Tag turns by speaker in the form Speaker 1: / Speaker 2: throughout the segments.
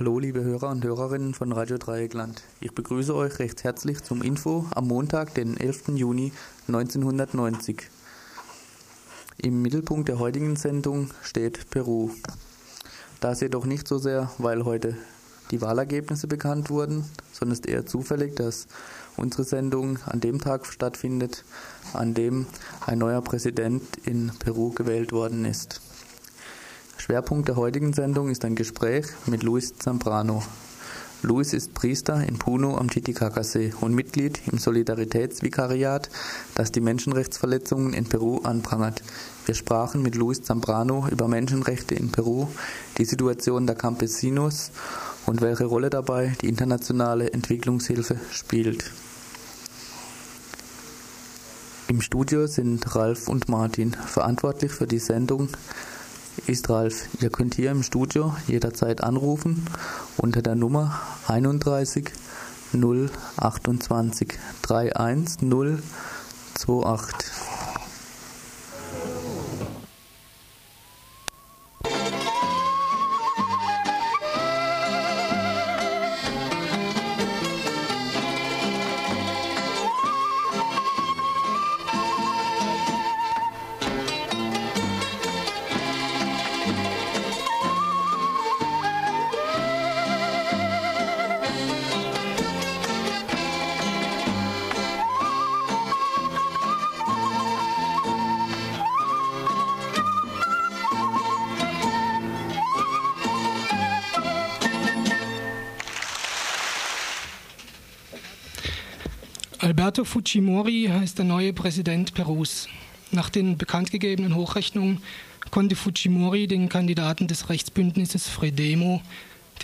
Speaker 1: Hallo liebe Hörer und Hörerinnen von Radio Dreieckland. Ich begrüße euch recht herzlich zum Info am Montag, den 11. Juni 1990. Im Mittelpunkt der heutigen Sendung steht Peru. Das jedoch nicht so sehr, weil heute die Wahlergebnisse bekannt wurden, sondern es ist eher zufällig, dass unsere Sendung an dem Tag stattfindet, an dem ein neuer Präsident in Peru gewählt worden ist. Schwerpunkt der heutigen Sendung ist ein Gespräch mit Luis Zambrano. Luis ist Priester in Puno am Titicacasee und Mitglied im Solidaritätsvikariat, das die Menschenrechtsverletzungen in Peru anprangert. Wir sprachen mit Luis Zambrano über Menschenrechte in Peru, die Situation der Campesinos und welche Rolle dabei die internationale Entwicklungshilfe spielt. Im Studio sind Ralf und Martin. Verantwortlich für die Sendung ist Ralf. Ihr könnt hier im Studio jederzeit anrufen unter der Nummer 31 028 31
Speaker 2: Alberto Fujimori heißt der neue Präsident Perus. Nach den bekanntgegebenen Hochrechnungen konnte Fujimori den Kandidaten des Rechtsbündnisses Fredemo,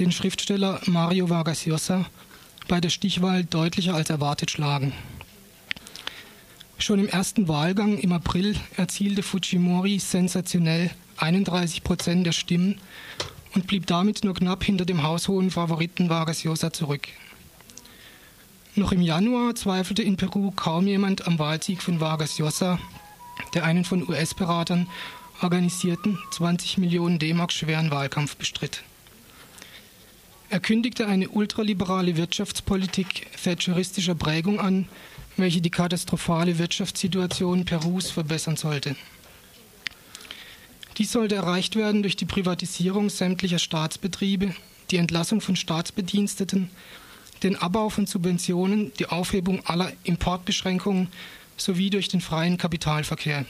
Speaker 2: den Schriftsteller Mario Vargas Llosa, bei der Stichwahl deutlicher als erwartet schlagen. Schon im ersten Wahlgang im April erzielte Fujimori sensationell 31 Prozent der Stimmen und blieb damit nur knapp hinter dem haushohen Favoriten Vargas Llosa zurück. Noch im Januar zweifelte in Peru kaum jemand am Wahlsieg von Vargas Llosa, der einen von US-Beratern organisierten 20 Millionen D-Mark schweren Wahlkampf bestritt. Er kündigte eine ultraliberale Wirtschaftspolitik thatcheristischer Prägung an, welche die katastrophale Wirtschaftssituation Perus verbessern sollte. Dies sollte erreicht werden durch die Privatisierung sämtlicher Staatsbetriebe, die Entlassung von Staatsbediensteten den Abbau von Subventionen, die Aufhebung aller Importbeschränkungen sowie durch den freien Kapitalverkehr.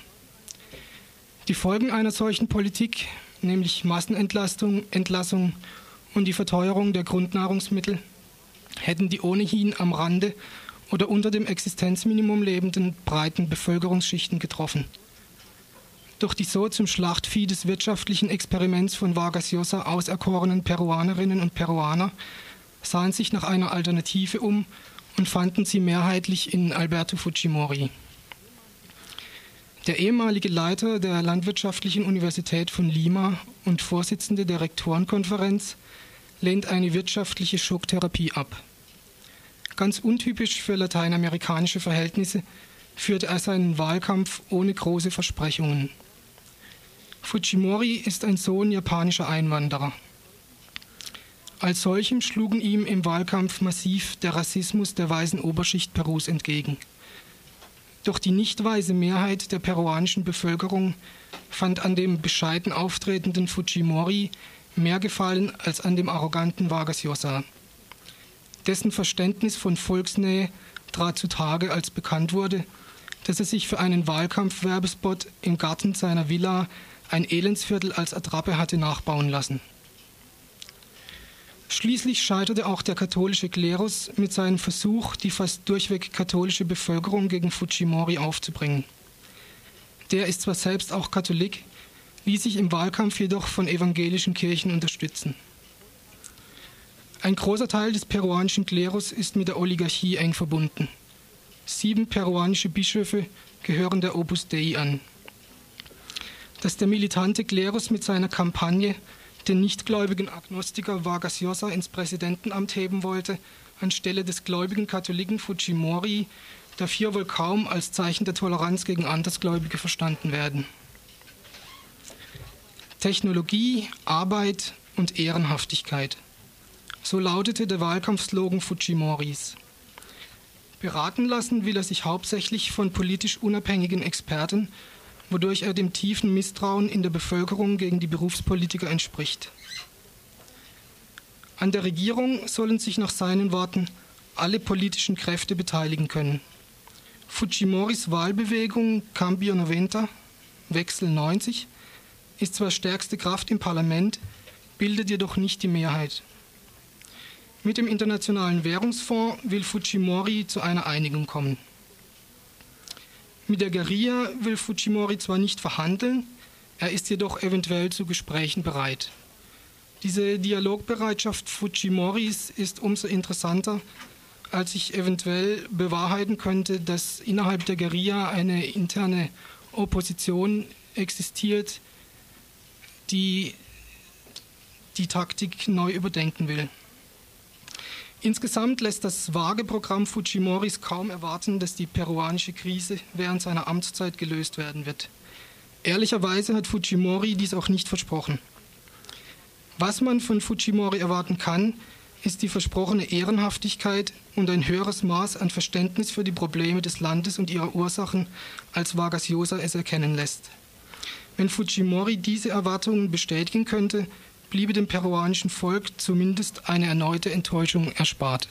Speaker 2: Die Folgen einer solchen Politik, nämlich Massenentlastung, Entlassung und die Verteuerung der Grundnahrungsmittel, hätten die ohnehin am Rande oder unter dem Existenzminimum lebenden breiten Bevölkerungsschichten getroffen. Durch die so zum Schlachtvieh des wirtschaftlichen Experiments von Vargas Llosa auserkorenen Peruanerinnen und Peruaner sahen sich nach einer Alternative um und fanden sie mehrheitlich in Alberto Fujimori. Der ehemalige Leiter der Landwirtschaftlichen Universität von Lima und Vorsitzende der Rektorenkonferenz lehnt eine wirtschaftliche Schocktherapie ab. Ganz untypisch für lateinamerikanische Verhältnisse führte er seinen Wahlkampf ohne große Versprechungen. Fujimori ist ein Sohn japanischer Einwanderer. Als solchem schlugen ihm im Wahlkampf massiv der Rassismus der weißen Oberschicht Perus entgegen. Doch die nicht weiße Mehrheit der peruanischen Bevölkerung fand an dem bescheiden auftretenden Fujimori mehr Gefallen als an dem arroganten Vargas Llosa. Dessen Verständnis von Volksnähe trat zutage, als bekannt wurde, dass er sich für einen Wahlkampfwerbespot im Garten seiner Villa ein Elendsviertel als Attrappe hatte nachbauen lassen. Schließlich scheiterte auch der katholische Klerus mit seinem Versuch, die fast durchweg katholische Bevölkerung gegen Fujimori aufzubringen. Der ist zwar selbst auch Katholik, ließ sich im Wahlkampf jedoch von evangelischen Kirchen unterstützen. Ein großer Teil des peruanischen Klerus ist mit der Oligarchie eng verbunden. Sieben peruanische Bischöfe gehören der Opus Dei an. Dass der militante Klerus mit seiner Kampagne den nichtgläubigen Agnostiker Vargas Llosa ins Präsidentenamt heben wollte, anstelle des gläubigen Katholiken Fujimori, darf hier wohl kaum als Zeichen der Toleranz gegen Andersgläubige verstanden werden. Technologie, Arbeit und Ehrenhaftigkeit. So lautete der Wahlkampfslogan Fujimoris. Beraten lassen will er sich hauptsächlich von politisch unabhängigen Experten wodurch er dem tiefen Misstrauen in der Bevölkerung gegen die Berufspolitiker entspricht. An der Regierung sollen sich nach seinen Worten alle politischen Kräfte beteiligen können. Fujimoris Wahlbewegung Cambio 90, Wechsel 90, ist zwar stärkste Kraft im Parlament, bildet jedoch nicht die Mehrheit. Mit dem Internationalen Währungsfonds will Fujimori zu einer Einigung kommen. Mit der Guerilla will Fujimori zwar nicht verhandeln, er ist jedoch eventuell zu Gesprächen bereit. Diese Dialogbereitschaft Fujimoris ist umso interessanter, als sich eventuell bewahrheiten könnte, dass innerhalb der Guerilla eine interne Opposition existiert, die die Taktik neu überdenken will. Insgesamt lässt das vage Programm Fujimoris kaum erwarten, dass die peruanische Krise während seiner Amtszeit gelöst werden wird. Ehrlicherweise hat Fujimori dies auch nicht versprochen. Was man von Fujimori erwarten kann, ist die versprochene Ehrenhaftigkeit und ein höheres Maß an Verständnis für die Probleme des Landes und ihre Ursachen, als Vargas Llosa es erkennen lässt. Wenn Fujimori diese Erwartungen bestätigen könnte, bliebe dem peruanischen Volk zumindest eine erneute Enttäuschung erspart.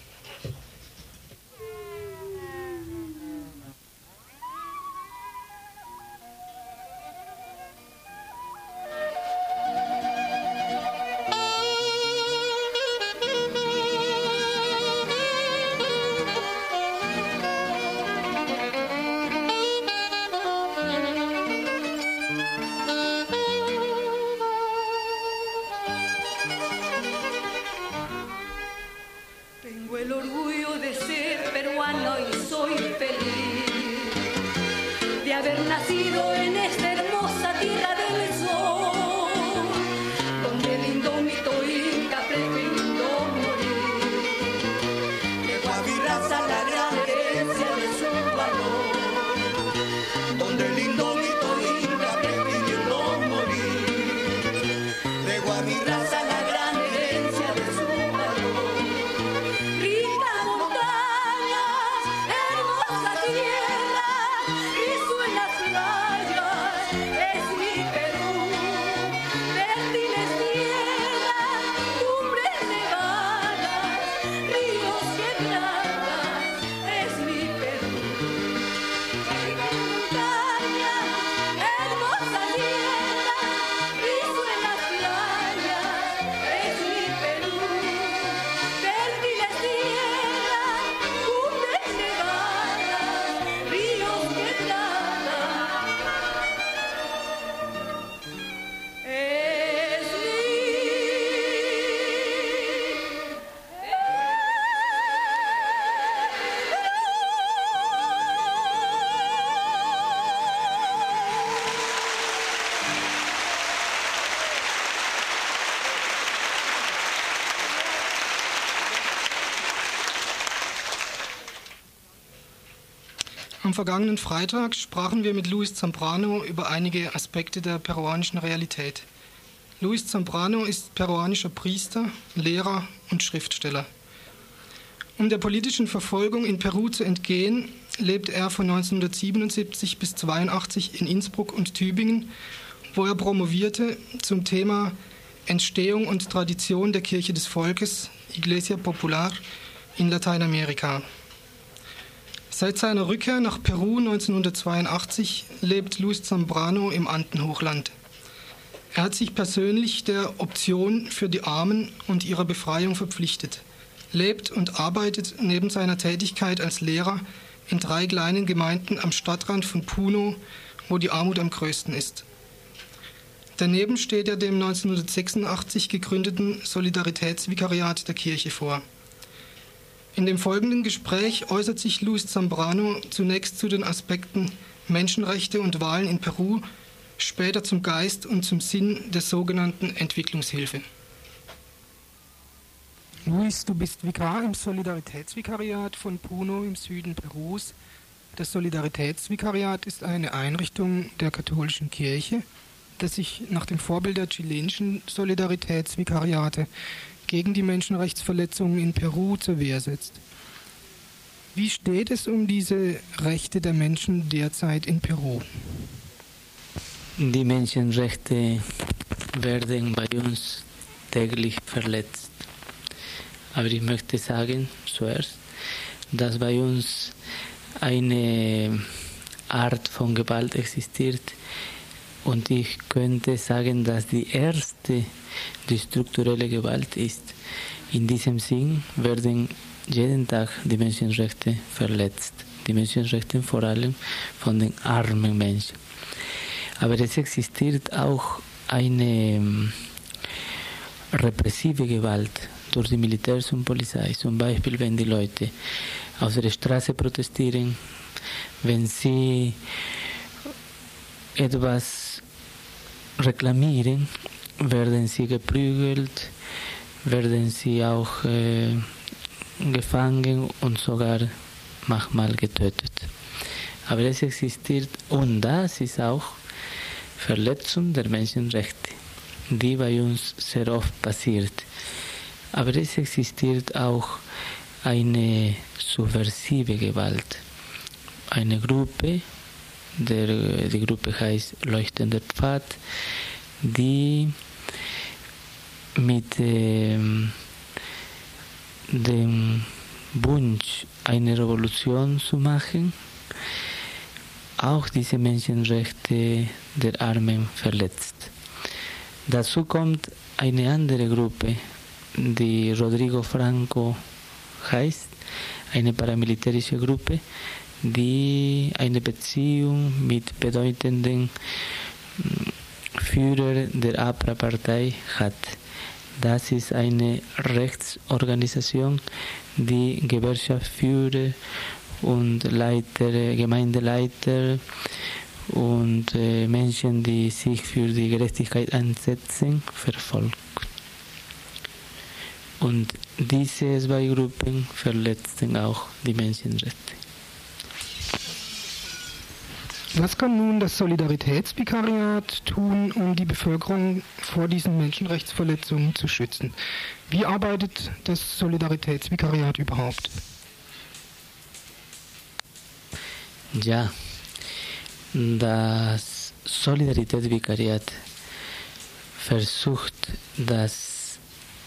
Speaker 2: Vergangenen Freitag sprachen wir mit Luis Zambrano über einige Aspekte der peruanischen Realität. Luis Zambrano ist peruanischer Priester, Lehrer und Schriftsteller. Um der politischen Verfolgung in Peru zu entgehen, lebte er von 1977 bis 1982 in Innsbruck und Tübingen, wo er promovierte zum Thema Entstehung und Tradition der Kirche des Volkes, Iglesia Popular, in Lateinamerika. Seit seiner Rückkehr nach Peru 1982 lebt Luis Zambrano im Andenhochland. Er hat sich persönlich der Option für die Armen und ihrer Befreiung verpflichtet, lebt und arbeitet neben seiner Tätigkeit als Lehrer in drei kleinen Gemeinden am Stadtrand von Puno, wo die Armut am größten ist. Daneben steht er dem 1986 gegründeten Solidaritätsvikariat der Kirche vor. In dem folgenden Gespräch äußert sich Luis Zambrano zunächst zu den Aspekten Menschenrechte und Wahlen in Peru, später zum Geist und zum Sinn der sogenannten Entwicklungshilfe. Luis, du bist Vikar im Solidaritätsvikariat von Puno im Süden Perus. Das Solidaritätsvikariat ist eine Einrichtung der katholischen Kirche, das sich nach dem Vorbild der chilenischen Solidaritätsvikariate gegen die Menschenrechtsverletzungen in Peru zur Wehr setzt. Wie steht es um diese Rechte der Menschen derzeit in Peru?
Speaker 3: Die Menschenrechte werden bei uns täglich verletzt. Aber ich möchte sagen zuerst, dass bei uns eine Art von Gewalt existiert und ich könnte sagen, dass die erste die strukturelle Gewalt ist. In diesem Sinn werden jeden Tag die Menschenrechte verletzt. Die Menschenrechte vor allem von den armen Menschen. Aber es existiert auch eine ähm, repressive Gewalt durch die Militärs und Polizei. Zum Beispiel, wenn die Leute auf der Straße protestieren, wenn sie etwas reklamieren, werden sie geprügelt, werden sie auch äh, gefangen und sogar manchmal getötet. Aber es existiert und das ist auch Verletzung der Menschenrechte, die bei uns sehr oft passiert. Aber es existiert auch eine subversive Gewalt. Eine Gruppe, der, die Gruppe heißt Leuchtender Pfad, die mit ähm, dem Wunsch, eine Revolution zu machen, auch diese Menschenrechte der Armen verletzt. Dazu kommt eine andere Gruppe, die Rodrigo Franco heißt, eine paramilitärische Gruppe, die eine Beziehung mit bedeutenden mm, Führern der APRA-Partei hat. Das ist eine Rechtsorganisation, die Gewerkschaftsführer und Leiter, Gemeindeleiter und äh, Menschen, die sich für die Gerechtigkeit einsetzen, verfolgt. Und diese zwei Gruppen verletzten auch die Menschenrechte.
Speaker 2: Was kann nun das Solidaritätsvikariat tun, um die Bevölkerung vor diesen Menschenrechtsverletzungen zu schützen? Wie arbeitet das Solidaritätsvikariat überhaupt?
Speaker 3: Ja, das Solidaritätsvikariat versucht, dass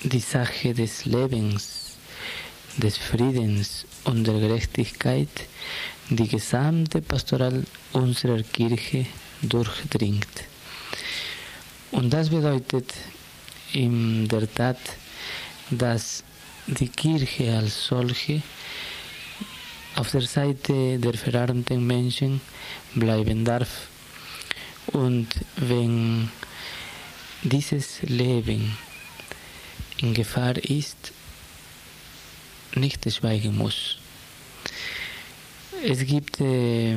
Speaker 3: die Sache des Lebens, des Friedens und der Gerechtigkeit die gesamte Pastoral unserer Kirche durchdringt. Und das bedeutet in der Tat, dass die Kirche als solche auf der Seite der verarmten Menschen bleiben darf. Und wenn dieses Leben in Gefahr ist, nicht schweigen muss. Es gibt äh,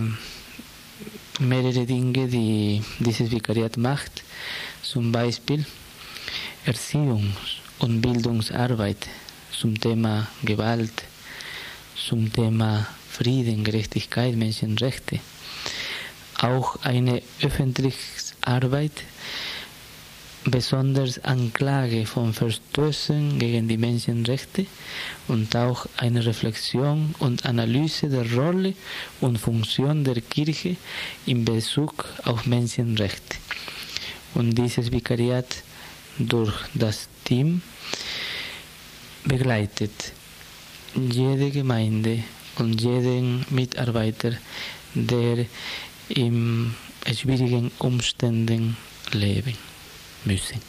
Speaker 3: mehrere Dinge, die dieses Vikariat macht, zum Beispiel Erziehungs- und Bildungsarbeit zum Thema Gewalt, zum Thema Frieden, Gerechtigkeit, Menschenrechte. Auch eine öffentliche Arbeit, besonders Anklage von Verstößen gegen die Menschenrechte und auch eine Reflexion und Analyse der Rolle und Funktion der Kirche in Bezug auf Menschenrechte. Und dieses Vikariat durch das Team begleitet jede Gemeinde und jeden Mitarbeiter, der in schwierigen Umständen lebt. music.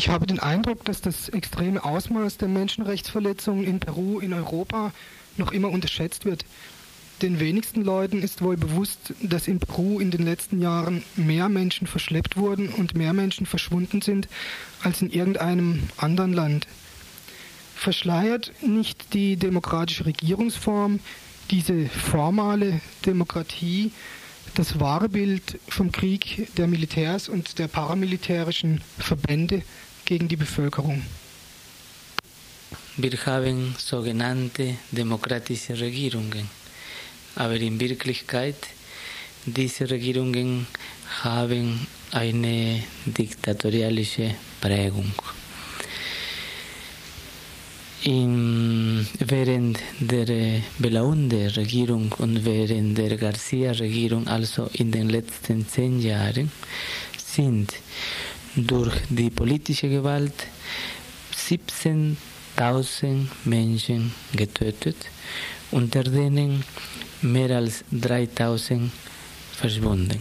Speaker 2: Ich habe den Eindruck, dass das extreme Ausmaß der Menschenrechtsverletzungen in Peru, in Europa, noch immer unterschätzt wird. Den wenigsten Leuten ist wohl bewusst, dass in Peru in den letzten Jahren mehr Menschen verschleppt wurden und mehr Menschen verschwunden sind als in irgendeinem anderen Land. Verschleiert nicht die demokratische Regierungsform, diese formale Demokratie, das wahre Bild vom Krieg der Militärs und der paramilitärischen Verbände gegen die Bevölkerung.
Speaker 3: Wir haben sogenannte demokratische Regierungen, aber in Wirklichkeit diese Regierungen haben eine diktatorialische Prägung. In, während der Belaunde-Regierung und während der Garcia-Regierung, also in den letzten zehn Jahren, sind durch die politische Gewalt 17.000 Menschen getötet, unter denen mehr als 3.000 verschwunden.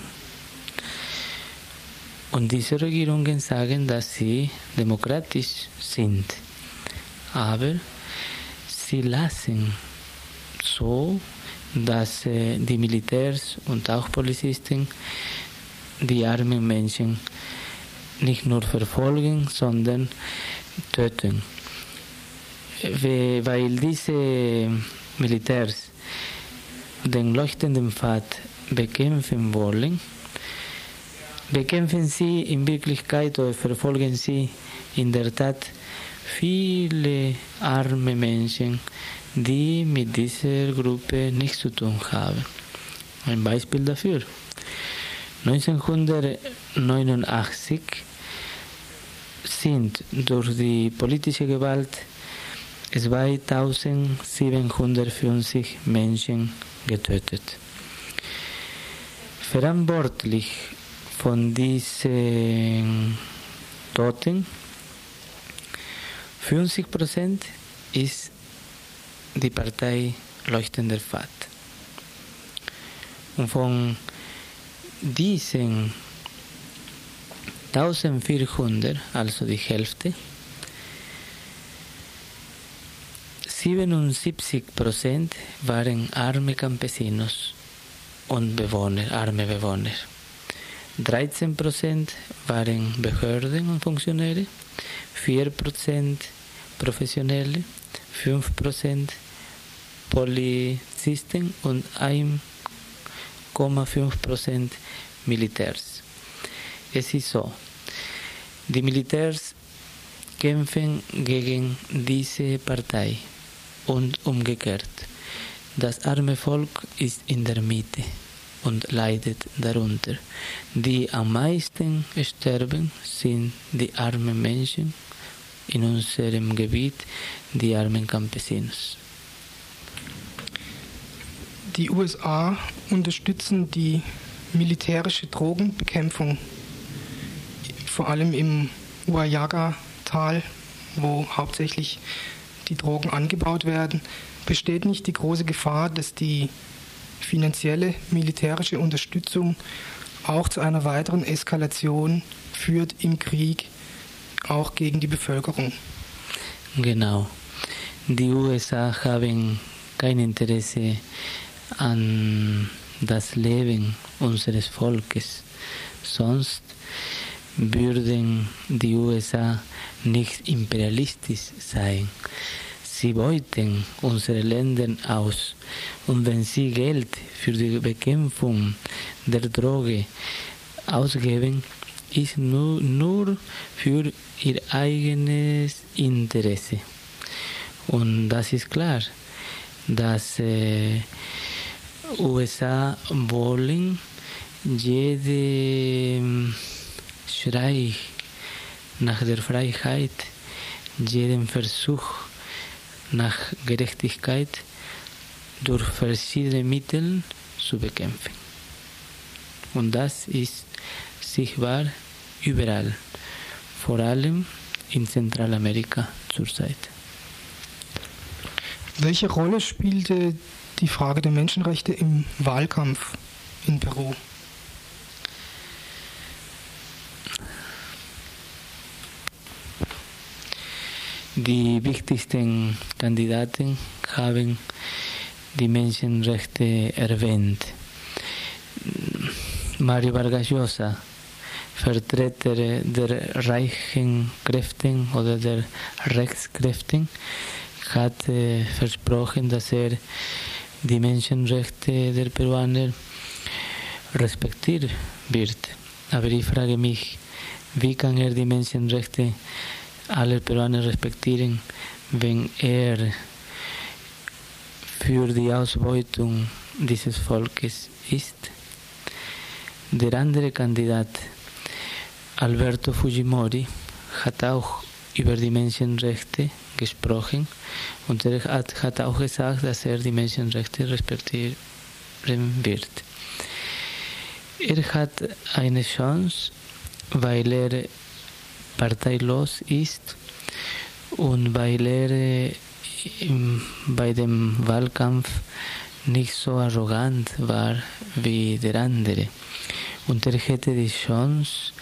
Speaker 3: Und diese Regierungen sagen, dass sie demokratisch sind, aber sie lassen so, dass die Militärs und auch Polizisten die armen Menschen nicht nur verfolgen, sondern töten. Weil diese Militärs den leuchtenden Pfad bekämpfen wollen, bekämpfen sie in Wirklichkeit oder verfolgen sie in der Tat viele arme Menschen, die mit dieser Gruppe nichts zu tun haben. Ein Beispiel dafür. 1989 sind durch die politische Gewalt 2750 Menschen getötet. Verantwortlich von diesen Toten 50 Prozent ist die Partei Leuchtender Pfad. Und von diesen 1400, also die Hälfte, 77 Prozent waren arme Campesinos und Bewohner, arme Bewohner. 13 Prozent waren Behörden und Funktionäre, 4 Prozent Professionelle, 5 Prozent Polizisten und 1,5 Prozent Militärs. Es ist so, die Militärs kämpfen gegen diese Partei und umgekehrt. Das arme Volk ist in der Mitte und leidet darunter. Die am meisten sterben sind die armen Menschen in unserem Gebiet, die armen Campesinos.
Speaker 2: Die USA unterstützen die militärische Drogenbekämpfung, vor allem im Uayaga-Tal, wo hauptsächlich die Drogen angebaut werden. Besteht nicht die große Gefahr, dass die finanzielle militärische Unterstützung auch zu einer weiteren Eskalation führt im Krieg, auch gegen die Bevölkerung?
Speaker 3: Genau. Die USA haben kein Interesse an das Leben unseres Volkes. Sonst würden die USA nicht imperialistisch sein. Sie beuten unsere Länder aus und wenn sie Geld für die Bekämpfung der Droge ausgeben, ist nur, nur für ihr eigenes Interesse. Und das ist klar, dass äh, USA wollen jede Schrei nach der Freiheit, jeden Versuch nach Gerechtigkeit durch verschiedene Mittel zu bekämpfen. Und das ist sichtbar überall, vor allem in Zentralamerika zurzeit.
Speaker 2: Welche Rolle spielte die Frage der Menschenrechte im Wahlkampf in Peru?
Speaker 3: Die wichtigsten Kandidaten haben die Menschenrechte erwähnt. Mario Vargas Llosa, Vertreter der reichen Kräfte oder der Rechtskräfte, hat versprochen, dass er die Menschenrechte der Peruaner respektieren wird. Aber ich frage mich, wie kann er die Menschenrechte aller Peruaner respektieren, wenn er für die Ausbeutung dieses Volkes ist? Der andere Kandidat, Alberto Fujimori, hat auch über die Menschenrechte gesprochen und er hat, hat auch gesagt, dass er die Menschenrechte respektieren wird. Er hat eine Chance, weil er parteilos ist und weil er bei dem Wahlkampf nicht so arrogant war wie der andere. Und er hätte die Chance,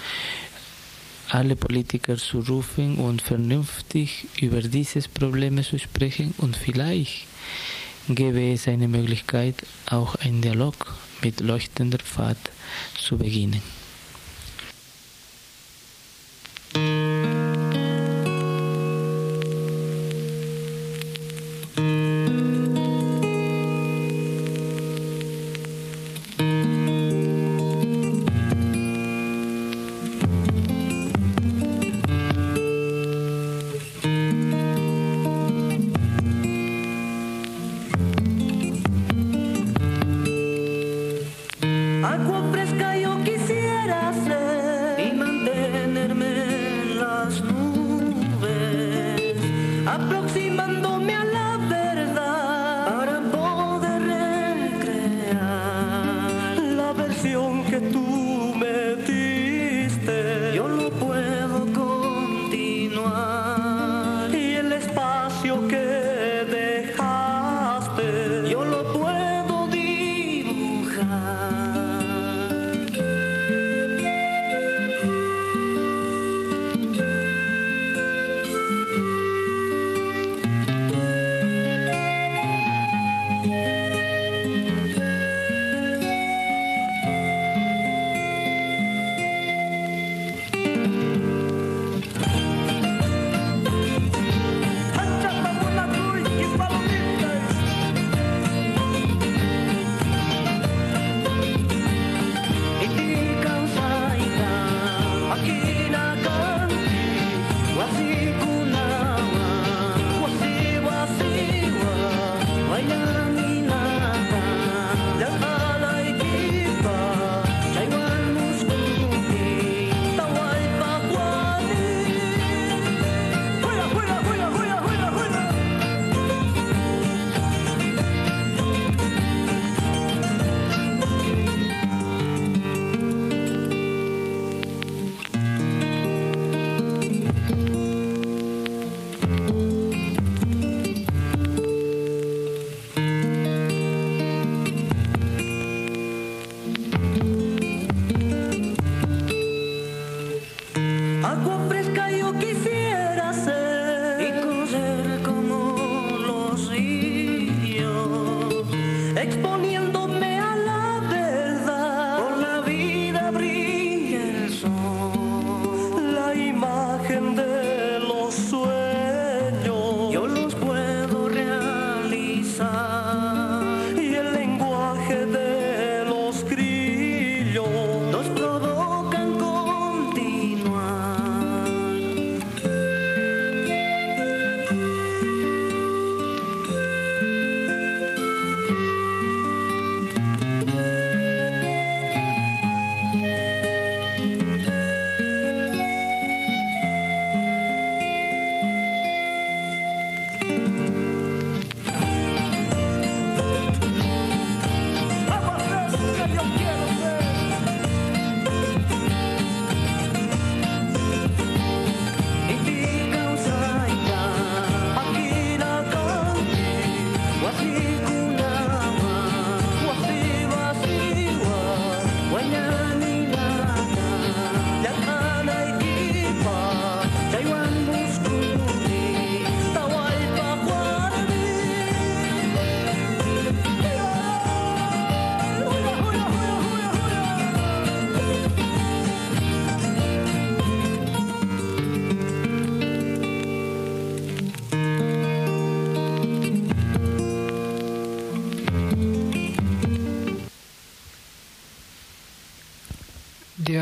Speaker 3: alle Politiker zu rufen und vernünftig über dieses Problem zu sprechen und vielleicht gäbe es eine Möglichkeit, auch einen Dialog mit leuchtender Pfad zu beginnen.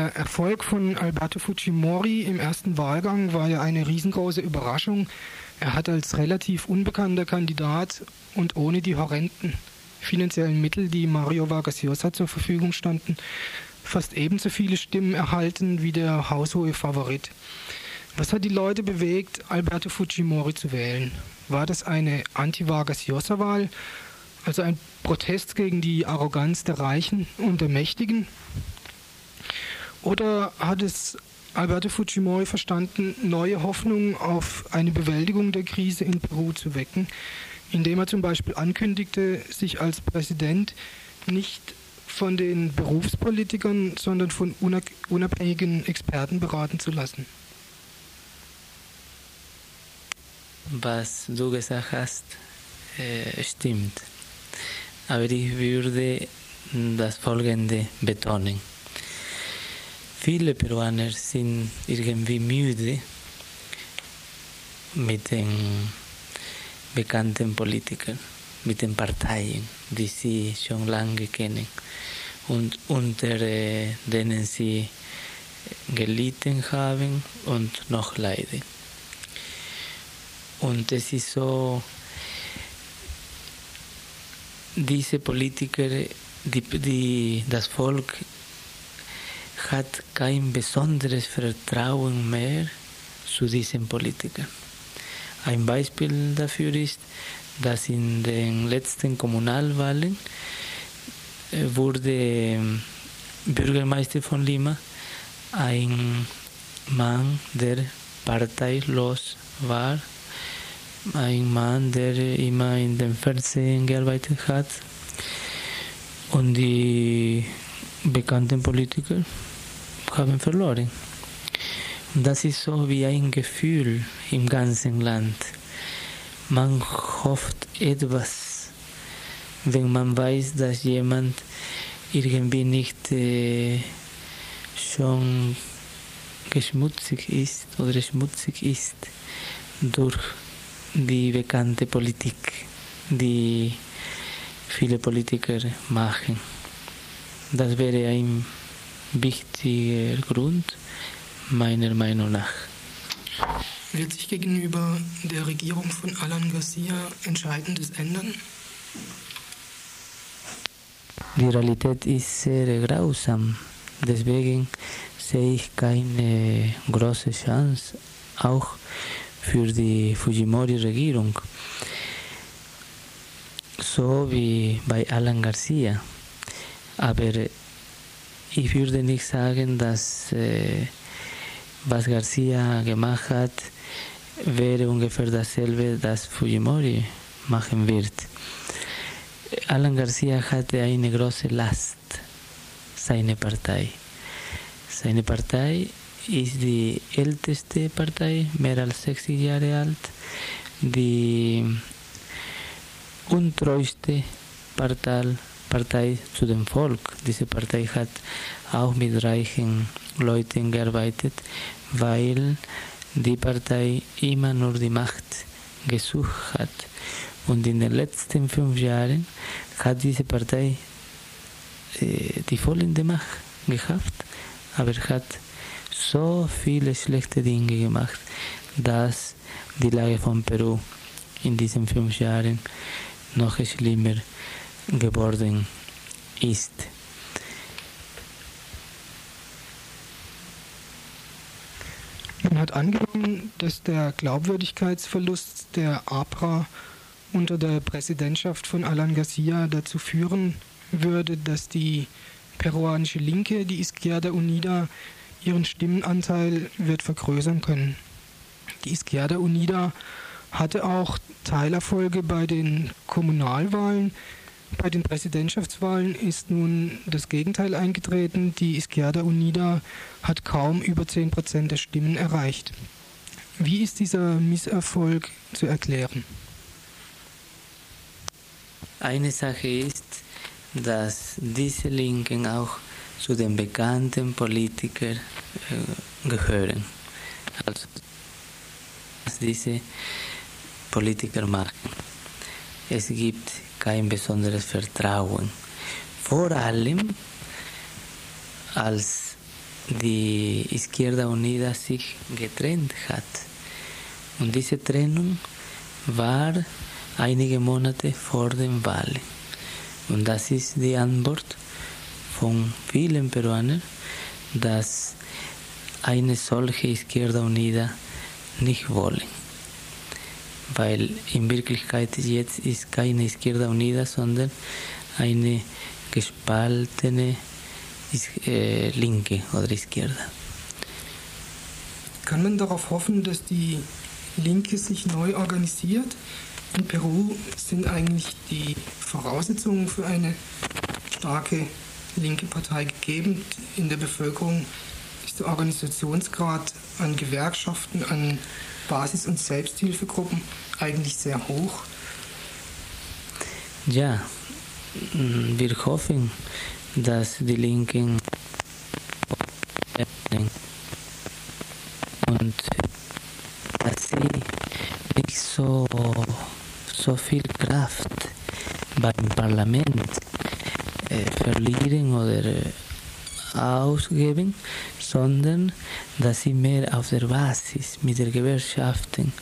Speaker 2: Der Erfolg von Alberto Fujimori im ersten Wahlgang war ja eine riesengroße Überraschung. Er hat als relativ unbekannter Kandidat und ohne die horrenden finanziellen Mittel, die Mario Vargas Llosa zur Verfügung standen, fast ebenso viele Stimmen erhalten wie der haushohe Favorit. Was hat die Leute bewegt, Alberto Fujimori zu wählen? War das eine Anti-Vargas Llosa-Wahl, also ein Protest gegen die Arroganz der Reichen und der Mächtigen? Oder hat es Alberto Fujimori verstanden, neue Hoffnungen auf eine Bewältigung der Krise in Peru zu wecken, indem er zum Beispiel ankündigte, sich als Präsident nicht von den Berufspolitikern, sondern von unabhängigen Experten beraten zu lassen.
Speaker 3: Was du gesagt hast, äh, stimmt. Aber ich würde das Folgende betonen. Viele Peruaner sind irgendwie müde mit den bekannten Politikern, mit den Parteien, die sie schon lange kennen und unter denen sie gelitten haben und noch leiden. Und es ist so, diese Politiker, die, die, das Volk hat kein besonderes Vertrauen mehr zu diesen Politikern. Ein Beispiel dafür ist, dass in den letzten Kommunalwahlen äh, wurde ähm, Bürgermeister von Lima ein Mann, der parteilos war, ein Mann, der immer in dem Fernsehen gearbeitet hat und die bekannten Politiker haben verloren. Das ist so wie ein Gefühl im ganzen Land. Man hofft etwas, wenn man weiß, dass jemand irgendwie nicht äh, schon geschmutzig ist oder schmutzig ist durch die bekannte Politik, die viele Politiker machen. Das wäre ein wichtiger Grund, meiner Meinung nach.
Speaker 2: Wird sich gegenüber der Regierung von Alan Garcia Entscheidendes ändern?
Speaker 3: Die Realität ist sehr grausam. Deswegen sehe ich keine große Chance, auch für die Fujimori-Regierung. So wie bei Alan Garcia. Aber ich würde nicht sagen, dass äh, was Garcia gemacht hat, wäre ungefähr dasselbe, das Fujimori machen wird. Alan Garcia hatte eine große Last, seine Partei. Seine Partei ist die älteste Partei, mehr als 60 Jahre alt, die untreueste Partei Partei zu dem Volk. Diese Partei hat auch mit reichen Leuten gearbeitet, weil die Partei immer nur die Macht gesucht hat. Und in den letzten fünf Jahren hat diese Partei äh, die vollende Macht gehabt, aber hat so viele schlechte Dinge gemacht, dass die Lage von Peru in diesen fünf Jahren noch schlimmer geworden ist.
Speaker 2: Man hat angenommen, dass der Glaubwürdigkeitsverlust der APRA unter der Präsidentschaft von Alan Garcia dazu führen würde, dass die peruanische Linke, die Izquierda Unida, ihren Stimmenanteil wird vergrößern können. Die Izquierda Unida hatte auch Teilerfolge bei den Kommunalwahlen, bei den Präsidentschaftswahlen ist nun das Gegenteil eingetreten. Die Izquierda Unida hat kaum über 10 Prozent der Stimmen erreicht. Wie ist dieser Misserfolg zu erklären?
Speaker 3: Eine Sache ist, dass diese Linken auch zu den bekannten Politikern äh, gehören. Also, was diese Politiker machen. Es gibt kein besonderes Vertrauen. Vor allem als die Izquierda Unida sich getrennt hat. Und diese Trennung war einige Monate vor dem Wahl. Und das ist die Antwort von vielen Peruanern, dass eine solche Izquierda Unida nicht wollen. Weil in Wirklichkeit jetzt ist keine Izquierda Unida, sondern eine gespaltene äh, Linke oder Izquierda.
Speaker 2: Kann man darauf hoffen, dass die Linke sich neu organisiert? In Peru sind eigentlich die Voraussetzungen für eine starke linke Partei gegeben. In der Bevölkerung ist der Organisationsgrad an Gewerkschaften, an Basis- und Selbsthilfegruppen eigentlich sehr hoch.
Speaker 3: Ja, wir hoffen, dass die Linken und dass sie nicht so, so viel Kraft beim Parlament äh, verlieren oder ausgeben, sondern dass sie mehr auf der Basis mit der Gewerkschaften,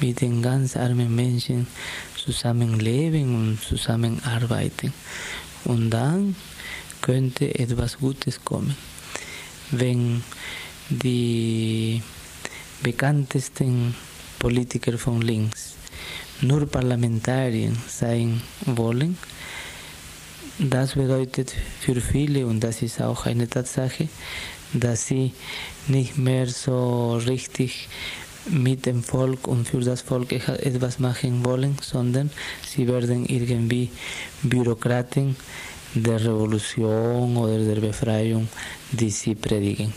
Speaker 3: mit den ganz armen Menschen zusammenleben und zusammenarbeiten. Und dann könnte etwas Gutes kommen. Wenn die bekanntesten Politiker von links nur Parlamentarier sein wollen, das bedeutet für viele, und das ist auch eine Tatsache, dass sie nicht mehr so richtig mit dem Volk und für das Volk etwas machen wollen, sondern sie werden irgendwie Bürokraten der Revolution oder der Befreiung, die sie predigen.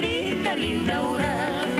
Speaker 2: senhorita
Speaker 4: linda Urana.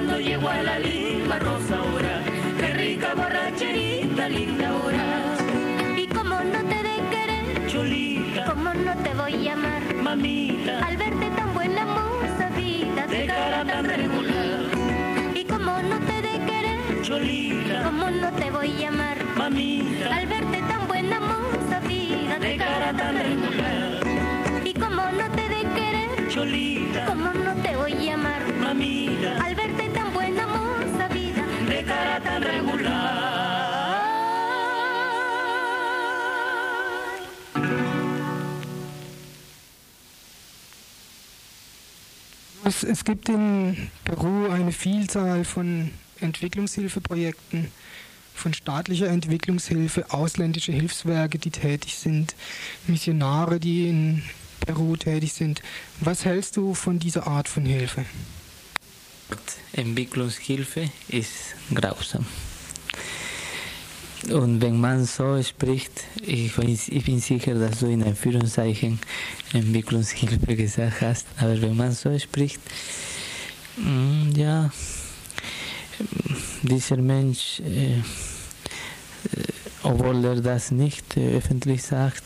Speaker 4: cuando llego a la linda rosa hora. Qué rica borracherita, linda hora.
Speaker 5: Y como no te de querer,
Speaker 4: cholita,
Speaker 5: como no te voy a amar,
Speaker 4: mamita,
Speaker 5: al verte tan buena moza vida, de cara tan
Speaker 4: regular.
Speaker 5: Y como no te de querer,
Speaker 4: cholita,
Speaker 5: como no te voy a amar,
Speaker 4: mamita, al
Speaker 5: verte tan buena moza vida, de cara tan
Speaker 4: regular.
Speaker 5: Y como no te de querer,
Speaker 4: cholita,
Speaker 5: como no te voy a amar,
Speaker 4: mamita,
Speaker 5: al verte
Speaker 2: Es, gibt in Peru eine Vielzahl von Entwicklungshilfeprojekten, von staatlicher Entwicklungshilfe, ausländische Hilfswerke, die tätig sind, Missionare, die in Peru tätig sind. Was hältst du von dieser Art von Hilfe?
Speaker 3: Entwicklungshilfe ist grausam. Und wenn man so spricht, ich, ich bin sicher, dass du in Anführungszeichen Entwicklungshilfe gesagt hast, aber wenn man so spricht, mm, ja, dieser Mensch, äh, äh, obwohl er das nicht äh, öffentlich sagt,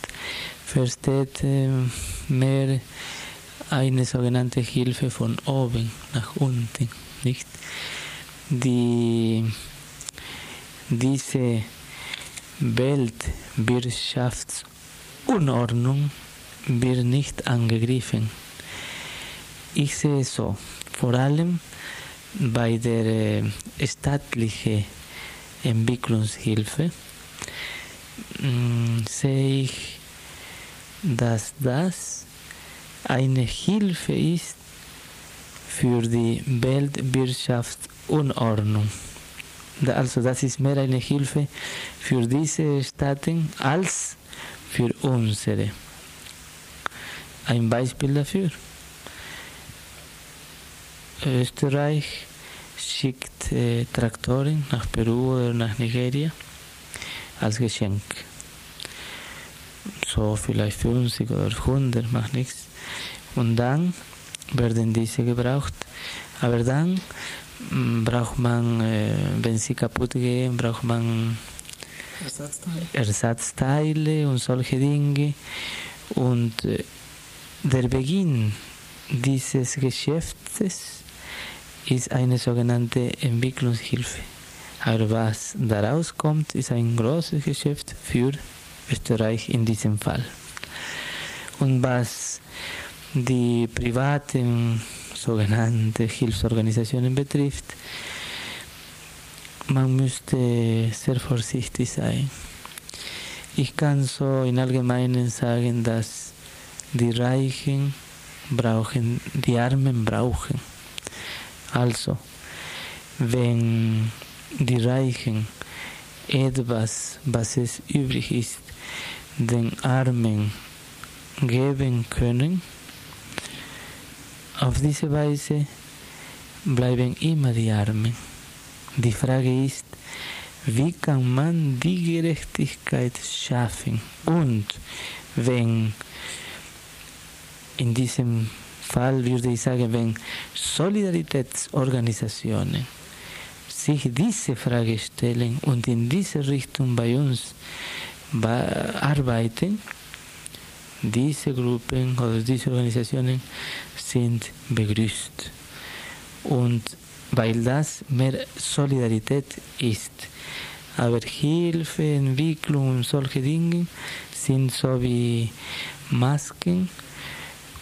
Speaker 3: versteht äh, mehr eine sogenannte Hilfe von oben nach unten, nicht? Die, diese Weltwirtschaftsunordnung wird nicht angegriffen. Ich sehe es so, vor allem bei der äh, staatlichen Entwicklungshilfe mm, sehe ich, dass das eine Hilfe ist für die Weltwirtschaftsunordnung. Also das ist mehr eine Hilfe für diese Staaten als für unsere. Ein Beispiel dafür. Österreich schickt äh, Traktoren nach Peru oder nach Nigeria als Geschenk. So vielleicht 50 oder 100, macht nichts. Und dann werden diese gebraucht. Aber dann braucht man, äh, wenn sie kaputt gehen, braucht man Ersatzteile, Ersatzteile und solche Dinge. Und äh, der Beginn dieses Geschäftes ist eine sogenannte Entwicklungshilfe. Aber was daraus kommt, ist ein großes Geschäft für Österreich in diesem Fall. Und was die privaten sogenannten Hilfsorganisationen betrifft, man müsste sehr vorsichtig sein. Ich kann so im Allgemeinen sagen, dass die Reichen brauchen, die Armen brauchen. Also, wenn die Reichen etwas, was es übrig ist, den Armen geben können, auf diese Weise bleiben immer die Armen. Die Frage ist, wie kann man die Gerechtigkeit schaffen? Und wenn in diesem Fall würde ich sagen, wenn Solidaritätsorganisationen sich diese Frage stellen und in diese Richtung bei uns arbeiten, diese Gruppen oder diese Organisationen sind begrüßt. Und weil das mehr Solidarität ist. Aber Hilfe, Entwicklung und solche Dinge sind so wie Masken,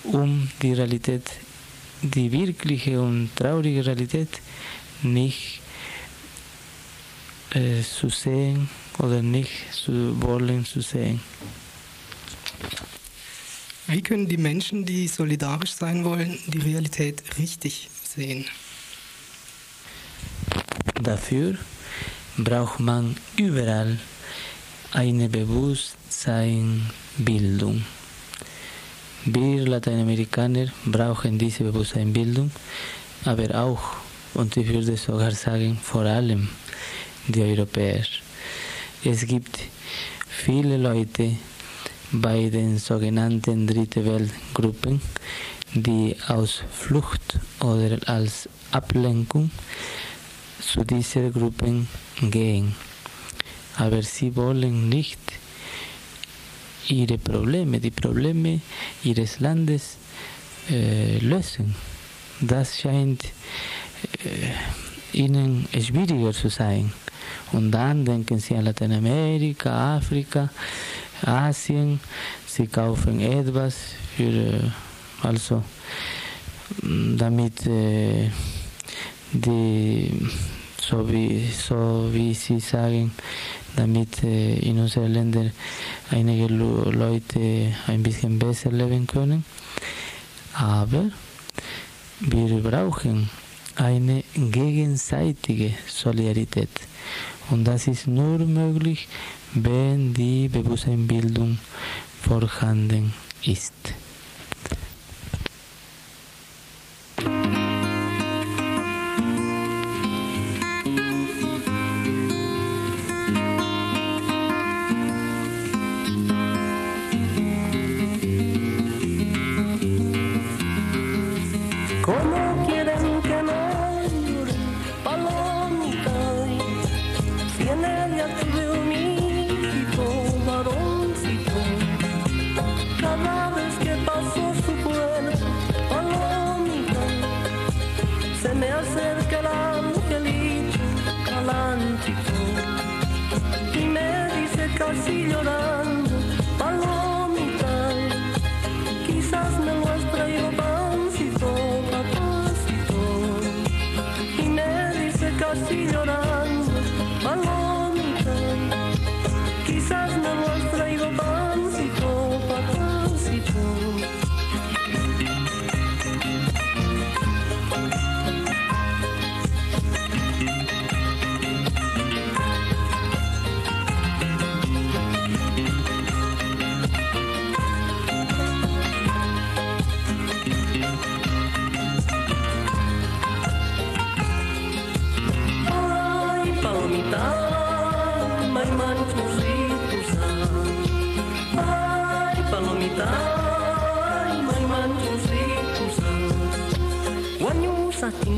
Speaker 3: um die Realität, die wirkliche und traurige Realität nicht äh, zu sehen oder nicht zu wollen zu sehen.
Speaker 2: Wie können die Menschen, die solidarisch sein wollen, die Realität richtig sehen?
Speaker 3: Dafür braucht man überall eine Bewusstseinbildung. Wir Lateinamerikaner brauchen diese Bewusstseinbildung, aber auch, und ich würde sogar sagen, vor allem die Europäer. Es gibt viele Leute bei den sogenannten Dritte Weltgruppen, die aus Flucht oder als Ablenkung zu diesen Gruppen gehen. Aber sie wollen nicht ihre Probleme, die Probleme ihres Landes äh, lösen. Das scheint äh, ihnen schwieriger zu sein. Und dann denken sie an Lateinamerika, Afrika, Asien. Sie kaufen etwas für, äh, also, damit äh, die, so wie, so wie sie sagen, damit äh, in unseren Ländern einige Leute ein bisschen besser leben können. Aber wir brauchen eine gegenseitige Solidarität. Und das ist nur möglich, wenn die Bewusstseinbildung vorhanden ist.
Speaker 6: señora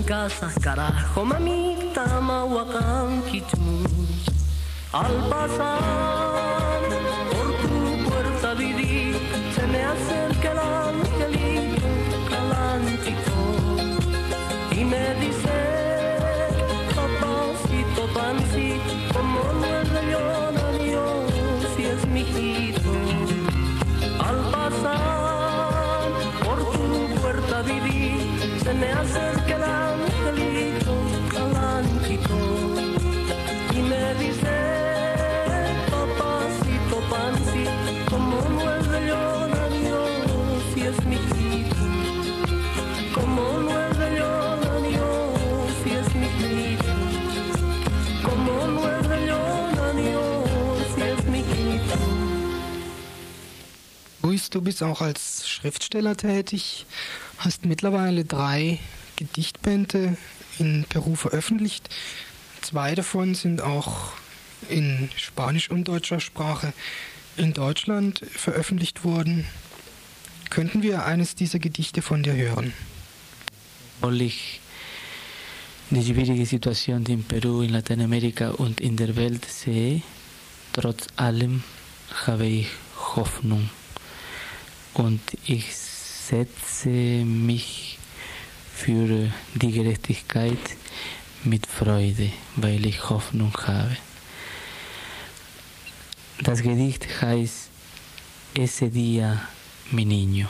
Speaker 6: casa, carajo, mamita, mawakang kichus Al pasar por tu puerta viví, se me acerca el angelito calántico y me dice, papacito, pancito, como no es de llora Dios, si es mi hijito. Al pasar por tu puerta viví, se me acerca el
Speaker 2: du bist auch als Schriftsteller tätig, hast mittlerweile drei Gedichtbände in Peru veröffentlicht. Zwei davon sind auch in Spanisch und deutscher Sprache in Deutschland veröffentlicht worden. Könnten wir eines dieser Gedichte von dir hören?
Speaker 3: ich die schwierige Situation in Peru, in Lateinamerika und in der Welt sehe, trotz allem habe ich Hoffnung und ich setze mich für die Gerechtigkeit mit Freude, weil ich Hoffnung habe. Das Gedicht heißt Ese día, mi niño.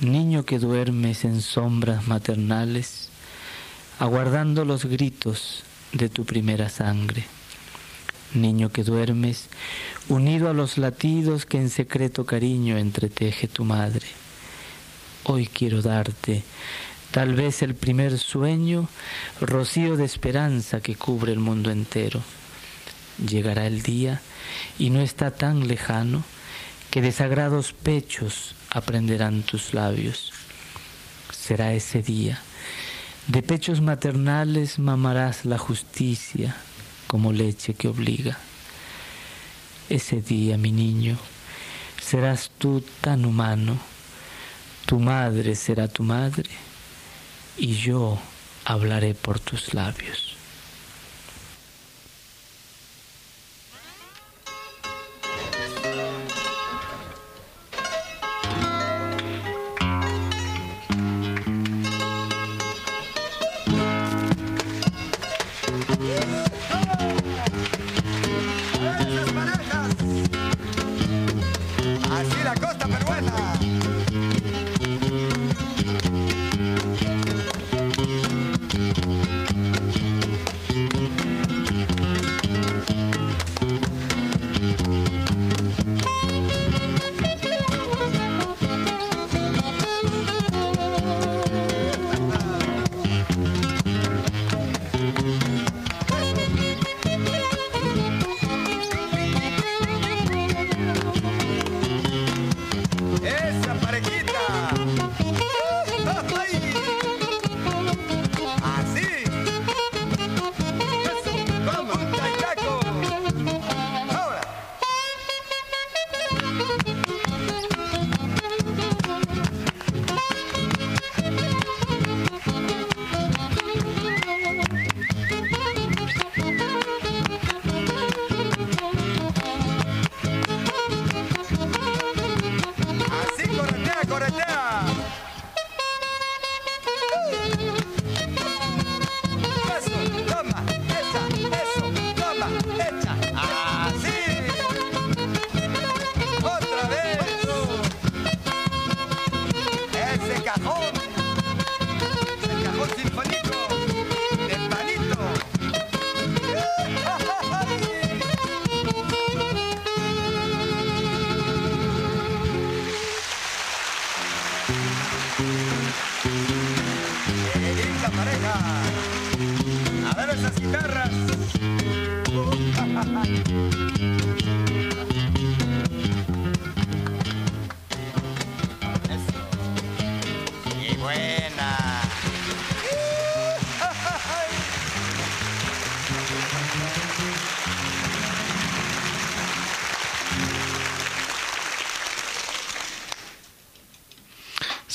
Speaker 3: Niño que duermes en sombras maternales, aguardando los gritos de tu primera sangre. Niño que duermes unido a los latidos que en secreto cariño entreteje tu madre. Hoy quiero darte tal vez el primer sueño, rocío de esperanza que cubre el mundo entero. Llegará el día y no está tan lejano que de sagrados pechos aprenderán tus labios. Será ese día. De pechos maternales mamarás la justicia como leche que obliga. Ese día, mi niño, serás tú tan humano, tu madre será tu madre y yo hablaré por tus labios.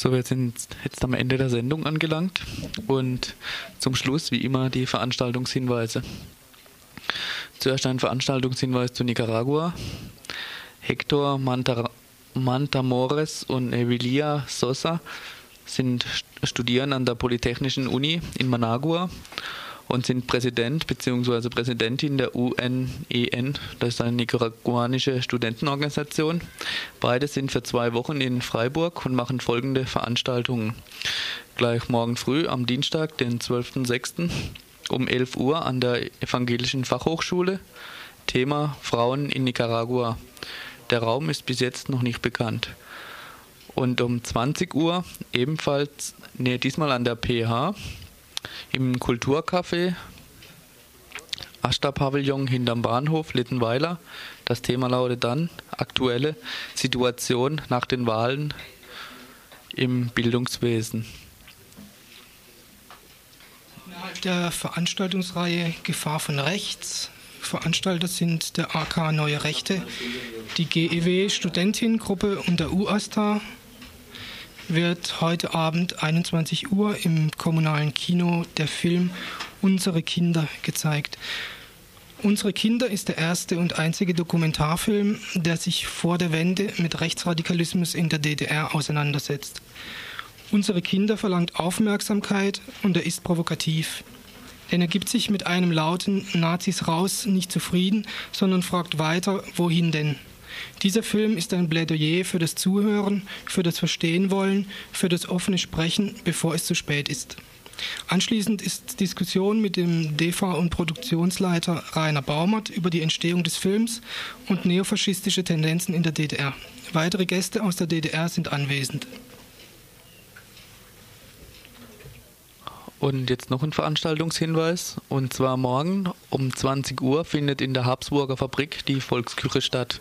Speaker 1: So, wir sind jetzt am Ende der Sendung angelangt und zum Schluss wie immer die Veranstaltungshinweise. Zuerst ein Veranstaltungshinweis zu Nicaragua. Hector Manta Mantamores und Evilia Sosa sind studieren an der Polytechnischen Uni in Managua und sind Präsident bzw. Präsidentin der UNEN, das ist eine nicaraguanische Studentenorganisation. Beide sind für zwei Wochen in Freiburg und machen folgende Veranstaltungen. Gleich morgen früh am Dienstag, den 12.06. um 11 Uhr an der Evangelischen Fachhochschule. Thema Frauen in Nicaragua. Der Raum ist bis jetzt noch nicht bekannt. Und um 20 Uhr ebenfalls, nee, diesmal an der PH, im Kulturcafé Ashta-Pavillon hinterm Bahnhof Littenweiler. Das Thema lautet dann aktuelle Situation nach den Wahlen im Bildungswesen.
Speaker 2: Innerhalb der Veranstaltungsreihe Gefahr von Rechts. Veranstalter sind der AK Neue Rechte, die GEW Studentengruppe und der UASTA wird heute Abend 21 Uhr im kommunalen Kino der Film Unsere Kinder gezeigt. Unsere Kinder ist der erste und einzige Dokumentarfilm, der sich vor der Wende mit Rechtsradikalismus in der DDR auseinandersetzt. Unsere Kinder verlangt Aufmerksamkeit und er ist provokativ. Denn er gibt sich mit einem lauten Nazis raus nicht zufrieden, sondern fragt weiter, wohin denn? Dieser Film ist ein Plädoyer für das Zuhören, für das Verstehen wollen, für das offene Sprechen, bevor es zu spät ist. Anschließend ist Diskussion mit dem DV- und Produktionsleiter Rainer Baumert über die Entstehung des Films und neofaschistische Tendenzen in der DDR. Weitere Gäste aus der DDR sind anwesend.
Speaker 1: Und jetzt noch ein Veranstaltungshinweis. Und zwar morgen um 20 Uhr findet in der Habsburger Fabrik die Volksküche statt.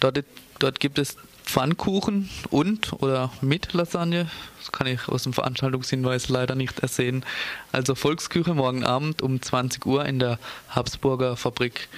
Speaker 1: Dort, dort gibt es Pfannkuchen und oder mit Lasagne. Das kann ich aus dem Veranstaltungshinweis leider nicht ersehen. Also Volksküche morgen Abend um 20 Uhr in der Habsburger Fabrik.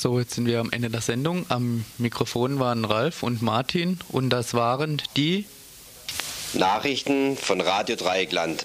Speaker 1: So, jetzt sind wir am Ende der Sendung. Am Mikrofon waren Ralf und Martin und das waren die
Speaker 7: Nachrichten von Radio Dreieckland.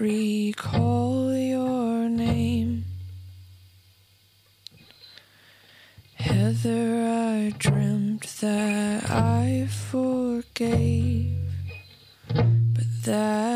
Speaker 8: recall your name. Heather, I dreamt that I forgave, but that.